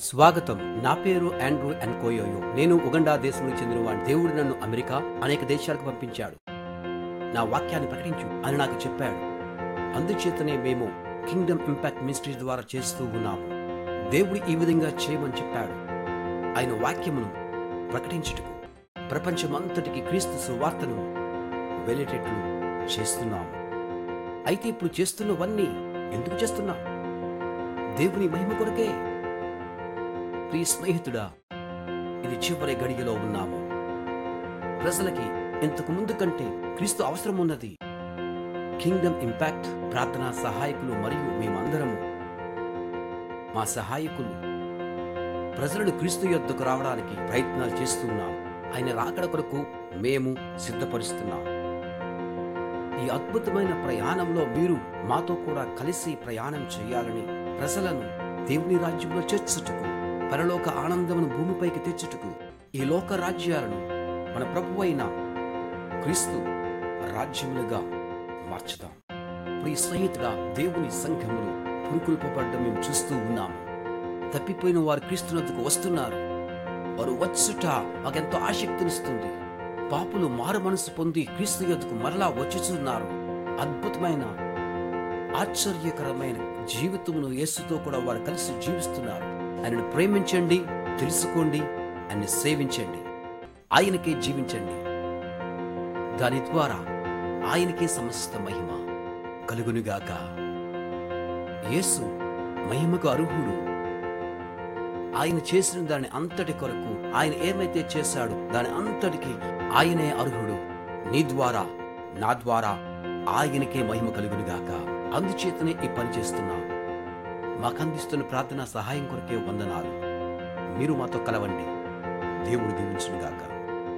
స్వాగతం. నా పేరు ఆండ్రూ అన్కోయోయో నేను ఉగండా దేశంలో చెందినవాడు దేవుడు నన్ను అమెరికా అనేక దేశాలకు పంపించాడు. నా వాక్యాన్ని ప్రకటించు అని నాకు చెప్పాడు. అందుచేతనే మేము కింగ్డమ్ ఇంపాక్ట్ మినిస్ట్రీ ద్వారా చేస్తూ ఉన్నాము. దేవుడు ఈ విధంగా చేయమని చెప్పాడు. ఆయన వాక్యమును ప్రకటించుటకు ప్రపంచమంతటికి క్రీస్తు సువార్తను వెళ్ళేటట్లు చేస్తున్నాము. అయితే ఇప్పుడు చేస్తున్నవన్నీ ఎందుకు చేస్తున్నాం దేవుని మహిమ కొరకే ప్రియ స్నేహితుడా? ఇది చివరి గడియలో ఉన్నాము. ప్రజలకి ఇంతకు ముందు కంటే క్రీస్తు అవసరం ఉన్నది. కింగ్డమ్ ఇంపాక్ట్ ప్రార్థనా సహాయకులు మరియు మేమందరము. మా సహాయకులు ప్రజలను క్రీస్తు యొద్దకు రావడానికి ప్రయత్నాలు చేస్తున్నాం ఆయన రాకడ కొరకు మేము సిద్ధపరుస్తున్నాం. ఈ అద్భుతమైన ప్రయాణంలో మీరు మాతో కూడా కలిసి ప్రయాణం చేయాలని ప్రజలను దేవుని రాజ్యంలో చేర్చుటకు పరలోక ఆనందమును భూమిపైకి తెచ్చుటకు ఈ లోక రాజ్యాలను మన ప్రభు అయిన క్రీస్తు రాజ్యములుగా మార్చుదాం. ప్రియ స్నేహితుడా దేవుని సంఘములు పురుకుల్పబడ్డం మేము చూస్తూ ఉన్నాము. తప్పిపోయిన వారు క్రీస్తునద్దుకు వస్తున్నారు. వారు వచ్చుట మాకెంతో ఆసక్తినిస్తుంది. పాపులు మారు మనసు పొంది క్రీస్తు యొద్దకు మరలా వచ్చుచున్నారు. అద్భుతమైన ఆశ్చర్యకరమైన జీవితమును యేసుతో కూడా వారు కలిసి జీవిస్తున్నారు. ఆయనను ప్రేమించండి తెలుసుకోండి ఆయన్ని సేవించండి ఆయనకే జీవించండి. దాని ద్వారా ఆయనకే సమస్త మహిమ కలుగునుగాక. యేసు మహిమకు అర్హుడు. ఆయన చేసిన దాని అంతటి కొరకు ఆయన ఏమైతే చేశాడో దాని అంతటికి ఆయనే అర్హుడు. నీ ద్వారా నా ద్వారా ఆయనకే మహిమ కలుగునుగాక. అందుచేతనే ఈ పని చేస్తున్నాం. మాకందిస్తున్న ప్రార్థన సహాయం కొరకే వందనాలు. మీరు మాతో కలవండి. దేవుడు దీవించునుగాక.